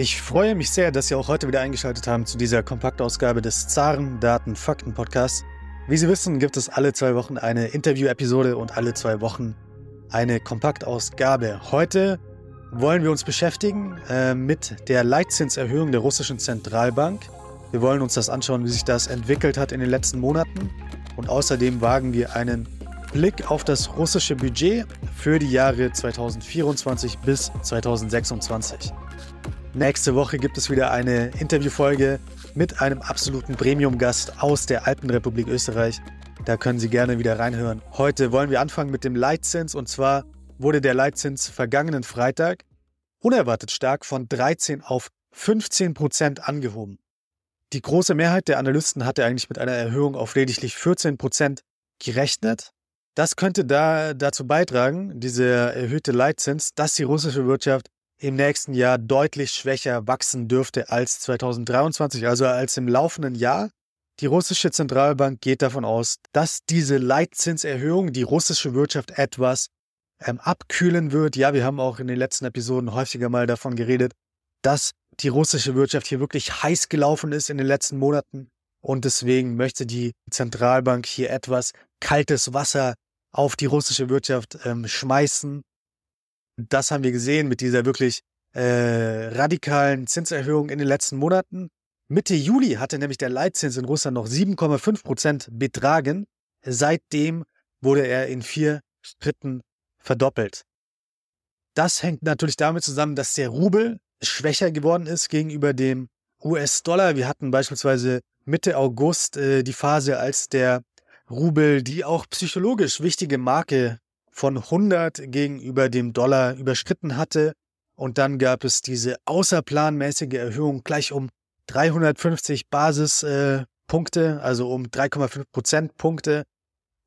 Ich freue mich sehr, dass Sie auch heute wieder eingeschaltet haben zu dieser Kompaktausgabe des Zaren Daten Fakten Podcasts. Wie Sie wissen, gibt es alle zwei Wochen eine Interview-Episode und alle zwei Wochen eine Kompaktausgabe. Heute wollen wir uns beschäftigen äh, mit der Leitzinserhöhung der russischen Zentralbank. Wir wollen uns das anschauen, wie sich das entwickelt hat in den letzten Monaten. Und außerdem wagen wir einen Blick auf das russische Budget für die Jahre 2024 bis 2026. Nächste Woche gibt es wieder eine Interviewfolge mit einem absoluten Premium-Gast aus der Alpenrepublik Österreich. Da können Sie gerne wieder reinhören. Heute wollen wir anfangen mit dem Leitzins und zwar wurde der Leitzins vergangenen Freitag unerwartet stark von 13 auf 15 Prozent angehoben. Die große Mehrheit der Analysten hatte eigentlich mit einer Erhöhung auf lediglich 14 Prozent gerechnet. Das könnte da dazu beitragen, dieser erhöhte Leitzins, dass die russische Wirtschaft im nächsten Jahr deutlich schwächer wachsen dürfte als 2023, also als im laufenden Jahr. Die russische Zentralbank geht davon aus, dass diese Leitzinserhöhung die russische Wirtschaft etwas ähm, abkühlen wird. Ja, wir haben auch in den letzten Episoden häufiger mal davon geredet, dass die russische Wirtschaft hier wirklich heiß gelaufen ist in den letzten Monaten. Und deswegen möchte die Zentralbank hier etwas kaltes Wasser auf die russische Wirtschaft ähm, schmeißen das haben wir gesehen mit dieser wirklich äh, radikalen Zinserhöhung in den letzten Monaten. Mitte Juli hatte nämlich der Leitzins in Russland noch 7,5 Prozent betragen. Seitdem wurde er in vier Schritten verdoppelt. Das hängt natürlich damit zusammen, dass der Rubel schwächer geworden ist gegenüber dem US-Dollar. Wir hatten beispielsweise Mitte August äh, die Phase, als der Rubel die auch psychologisch wichtige Marke von 100 gegenüber dem Dollar überschritten hatte. Und dann gab es diese außerplanmäßige Erhöhung gleich um 350 Basispunkte, äh, also um 3,5 Prozentpunkte.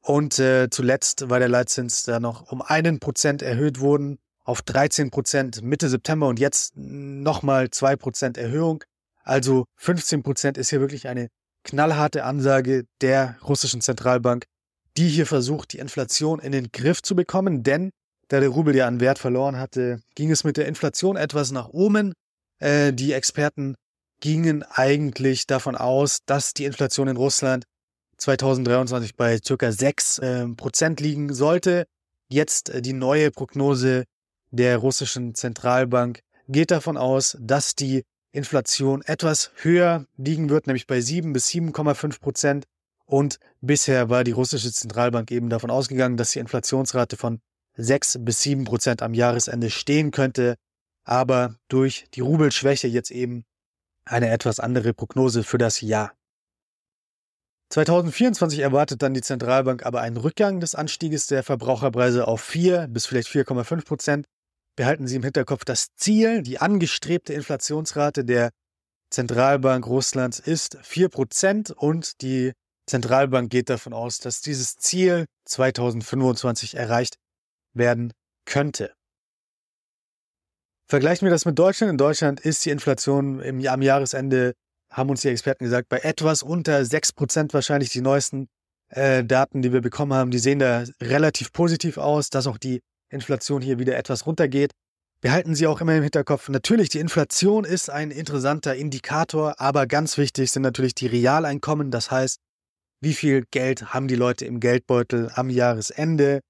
Und äh, zuletzt war der Leitzins da noch um einen Prozent erhöht worden auf 13 Prozent Mitte September und jetzt nochmal zwei Prozent Erhöhung. Also 15 Prozent ist hier wirklich eine knallharte Ansage der russischen Zentralbank die hier versucht, die Inflation in den Griff zu bekommen, denn da der Rubel ja an Wert verloren hatte, ging es mit der Inflation etwas nach oben. Äh, die Experten gingen eigentlich davon aus, dass die Inflation in Russland 2023 bei ca. 6 äh, Prozent liegen sollte. Jetzt äh, die neue Prognose der russischen Zentralbank geht davon aus, dass die Inflation etwas höher liegen wird, nämlich bei 7 bis 7,5 Prozent. Und bisher war die russische Zentralbank eben davon ausgegangen, dass die Inflationsrate von 6 bis 7 Prozent am Jahresende stehen könnte, aber durch die Rubelschwäche jetzt eben eine etwas andere Prognose für das Jahr. 2024 erwartet dann die Zentralbank aber einen Rückgang des Anstieges der Verbraucherpreise auf 4 bis vielleicht 4,5 Prozent. Behalten Sie im Hinterkopf, das Ziel, die angestrebte Inflationsrate der Zentralbank Russlands ist 4 Prozent und die Zentralbank geht davon aus, dass dieses Ziel 2025 erreicht werden könnte. Vergleichen wir das mit Deutschland. In Deutschland ist die Inflation im, am Jahresende, haben uns die Experten gesagt, bei etwas unter 6% wahrscheinlich die neuesten äh, Daten, die wir bekommen haben. Die sehen da relativ positiv aus, dass auch die Inflation hier wieder etwas runtergeht. Behalten Sie auch immer im Hinterkopf, natürlich, die Inflation ist ein interessanter Indikator, aber ganz wichtig sind natürlich die Realeinkommen. Das heißt, wie viel Geld haben die Leute im Geldbeutel am Jahresende,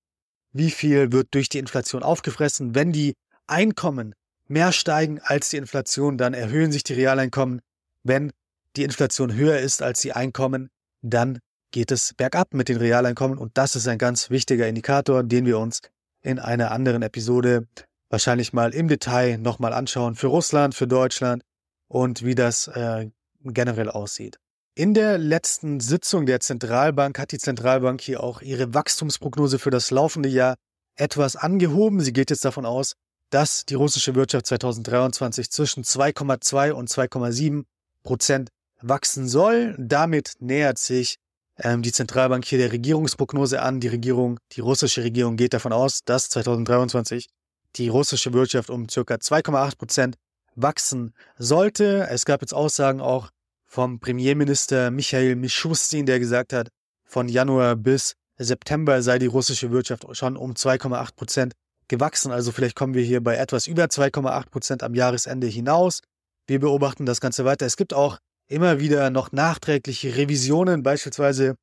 wie viel wird durch die Inflation aufgefressen. Wenn die Einkommen mehr steigen als die Inflation, dann erhöhen sich die Realeinkommen. Wenn die Inflation höher ist als die Einkommen, dann geht es bergab mit den Realeinkommen und das ist ein ganz wichtiger Indikator, den wir uns in einer anderen Episode wahrscheinlich mal im Detail nochmal anschauen für Russland, für Deutschland und wie das äh, generell aussieht. In der letzten Sitzung der Zentralbank hat die Zentralbank hier auch ihre Wachstumsprognose für das laufende Jahr etwas angehoben. Sie geht jetzt davon aus, dass die russische Wirtschaft 2023 zwischen 2,2 und 2,7 Prozent wachsen soll. Damit nähert sich ähm, die Zentralbank hier der Regierungsprognose an. Die Regierung, die russische Regierung geht davon aus, dass 2023 die russische Wirtschaft um circa 2,8 Prozent wachsen sollte. Es gab jetzt Aussagen auch vom Premierminister Michael Mishustin, der gesagt hat, von Januar bis September sei die russische Wirtschaft schon um 2,8 Prozent gewachsen. Also vielleicht kommen wir hier bei etwas über 2,8 Prozent am Jahresende hinaus. Wir beobachten das Ganze weiter. Es gibt auch immer wieder noch nachträgliche Revisionen. Beispielsweise,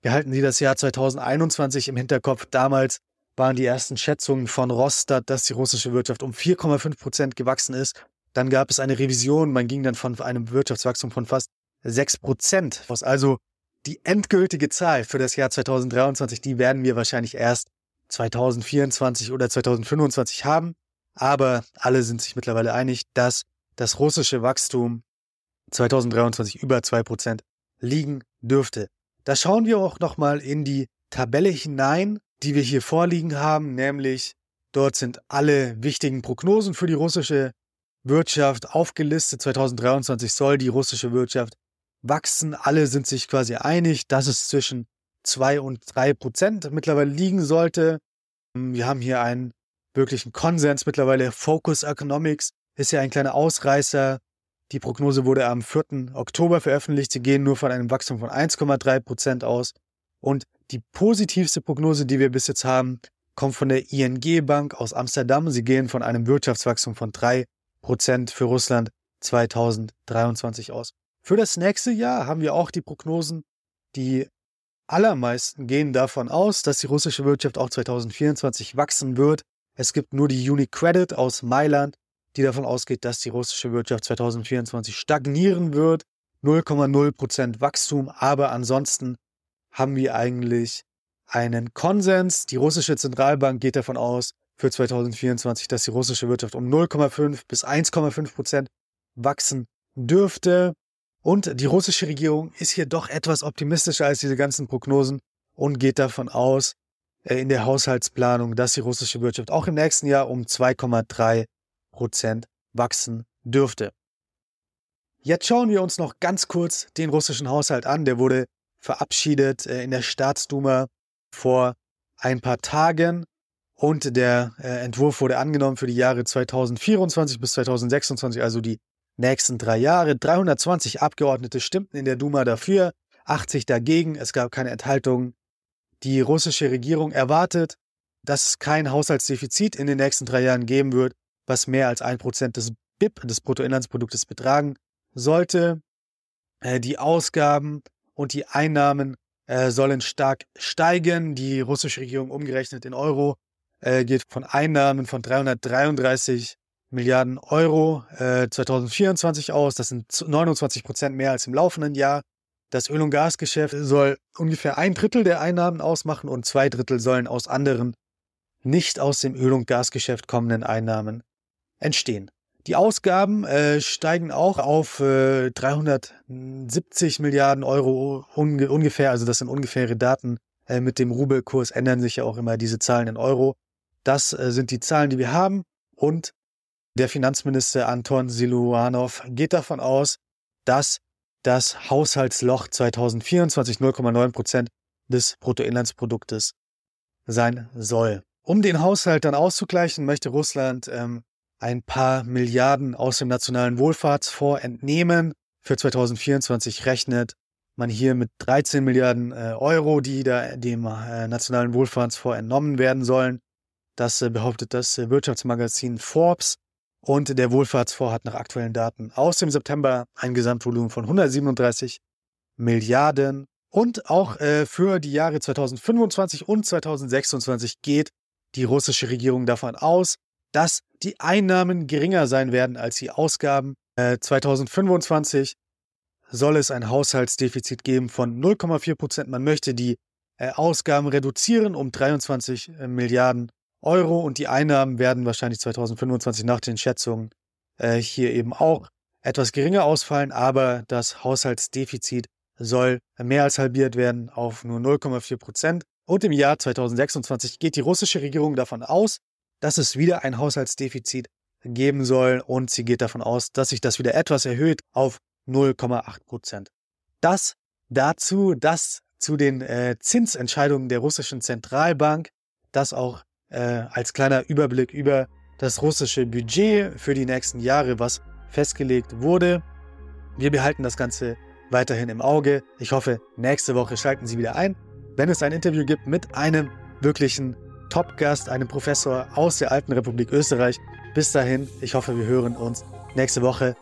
wir halten Sie das Jahr 2021 im Hinterkopf. Damals waren die ersten Schätzungen von Rostat, dass die russische Wirtschaft um 4,5 Prozent gewachsen ist. Dann gab es eine Revision. Man ging dann von einem Wirtschaftswachstum von fast 6 Prozent. Also die endgültige Zahl für das Jahr 2023, die werden wir wahrscheinlich erst 2024 oder 2025 haben. Aber alle sind sich mittlerweile einig, dass das russische Wachstum 2023 über 2% liegen dürfte. Da schauen wir auch nochmal in die Tabelle hinein, die wir hier vorliegen haben, nämlich dort sind alle wichtigen Prognosen für die russische Wirtschaft aufgelistet. 2023 soll die russische Wirtschaft wachsen. Alle sind sich quasi einig, dass es zwischen 2 und 3 Prozent mittlerweile liegen sollte. Wir haben hier einen wirklichen Konsens mittlerweile. Focus Economics ist ja ein kleiner Ausreißer. Die Prognose wurde am 4. Oktober veröffentlicht. Sie gehen nur von einem Wachstum von 1,3 Prozent aus. Und die positivste Prognose, die wir bis jetzt haben, kommt von der ING Bank aus Amsterdam. Sie gehen von einem Wirtschaftswachstum von 3 Prozent für Russland 2023 aus. Für das nächste Jahr haben wir auch die Prognosen. Die allermeisten gehen davon aus, dass die russische Wirtschaft auch 2024 wachsen wird. Es gibt nur die UniCredit aus Mailand, die davon ausgeht, dass die russische Wirtschaft 2024 stagnieren wird. 0,0% Wachstum, aber ansonsten haben wir eigentlich einen Konsens. Die russische Zentralbank geht davon aus, für 2024, dass die russische Wirtschaft um 0,5 bis 1,5% wachsen dürfte. Und die russische Regierung ist hier doch etwas optimistischer als diese ganzen Prognosen und geht davon aus, äh, in der Haushaltsplanung, dass die russische Wirtschaft auch im nächsten Jahr um 2,3 Prozent wachsen dürfte. Jetzt schauen wir uns noch ganz kurz den russischen Haushalt an. Der wurde verabschiedet äh, in der Staatsduma vor ein paar Tagen und der äh, Entwurf wurde angenommen für die Jahre 2024 bis 2026, also die nächsten drei Jahre. 320 Abgeordnete stimmten in der Duma dafür, 80 dagegen. Es gab keine Enthaltungen. Die russische Regierung erwartet, dass es kein Haushaltsdefizit in den nächsten drei Jahren geben wird was mehr als ein Prozent des BIP, des Bruttoinlandsproduktes, betragen sollte. Äh, die Ausgaben und die Einnahmen äh, sollen stark steigen. Die russische Regierung umgerechnet in Euro äh, geht von Einnahmen von 333 Milliarden Euro 2024 aus. Das sind 29 Prozent mehr als im laufenden Jahr. Das Öl- und Gasgeschäft soll ungefähr ein Drittel der Einnahmen ausmachen und zwei Drittel sollen aus anderen, nicht aus dem Öl- und Gasgeschäft kommenden Einnahmen entstehen. Die Ausgaben äh, steigen auch auf äh, 370 Milliarden Euro unge ungefähr. Also das sind ungefähre Daten. Äh, mit dem Rubelkurs ändern sich ja auch immer diese Zahlen in Euro. Das äh, sind die Zahlen, die wir haben. Und der Finanzminister Anton Siluanov geht davon aus, dass das Haushaltsloch 2024 0,9 Prozent des Bruttoinlandsproduktes sein soll. Um den Haushalt dann auszugleichen, möchte Russland ähm, ein paar Milliarden aus dem Nationalen Wohlfahrtsfonds entnehmen. Für 2024 rechnet man hier mit 13 Milliarden äh, Euro, die da dem äh, Nationalen Wohlfahrtsfonds entnommen werden sollen. Das äh, behauptet das äh, Wirtschaftsmagazin Forbes. Und der Wohlfahrtsfonds hat nach aktuellen Daten aus dem September ein Gesamtvolumen von 137 Milliarden. Und auch äh, für die Jahre 2025 und 2026 geht die russische Regierung davon aus, dass die Einnahmen geringer sein werden als die Ausgaben. Äh, 2025 soll es ein Haushaltsdefizit geben von 0,4 Prozent. Man möchte die Ausgaben reduzieren um 23 äh, Milliarden Euro und die Einnahmen werden wahrscheinlich 2025 nach den Schätzungen äh, hier eben auch etwas geringer ausfallen, aber das Haushaltsdefizit soll mehr als halbiert werden auf nur 0,4 Prozent. Und im Jahr 2026 geht die russische Regierung davon aus, dass es wieder ein Haushaltsdefizit geben soll und sie geht davon aus, dass sich das wieder etwas erhöht auf 0,8 Prozent. Das dazu, das zu den äh, Zinsentscheidungen der russischen Zentralbank, das auch äh, als kleiner Überblick über das russische Budget für die nächsten Jahre, was festgelegt wurde. Wir behalten das Ganze weiterhin im Auge. Ich hoffe, nächste Woche schalten Sie wieder ein, wenn es ein Interview gibt mit einem wirklichen Top-Gast, einem Professor aus der alten Republik Österreich. Bis dahin, ich hoffe, wir hören uns nächste Woche.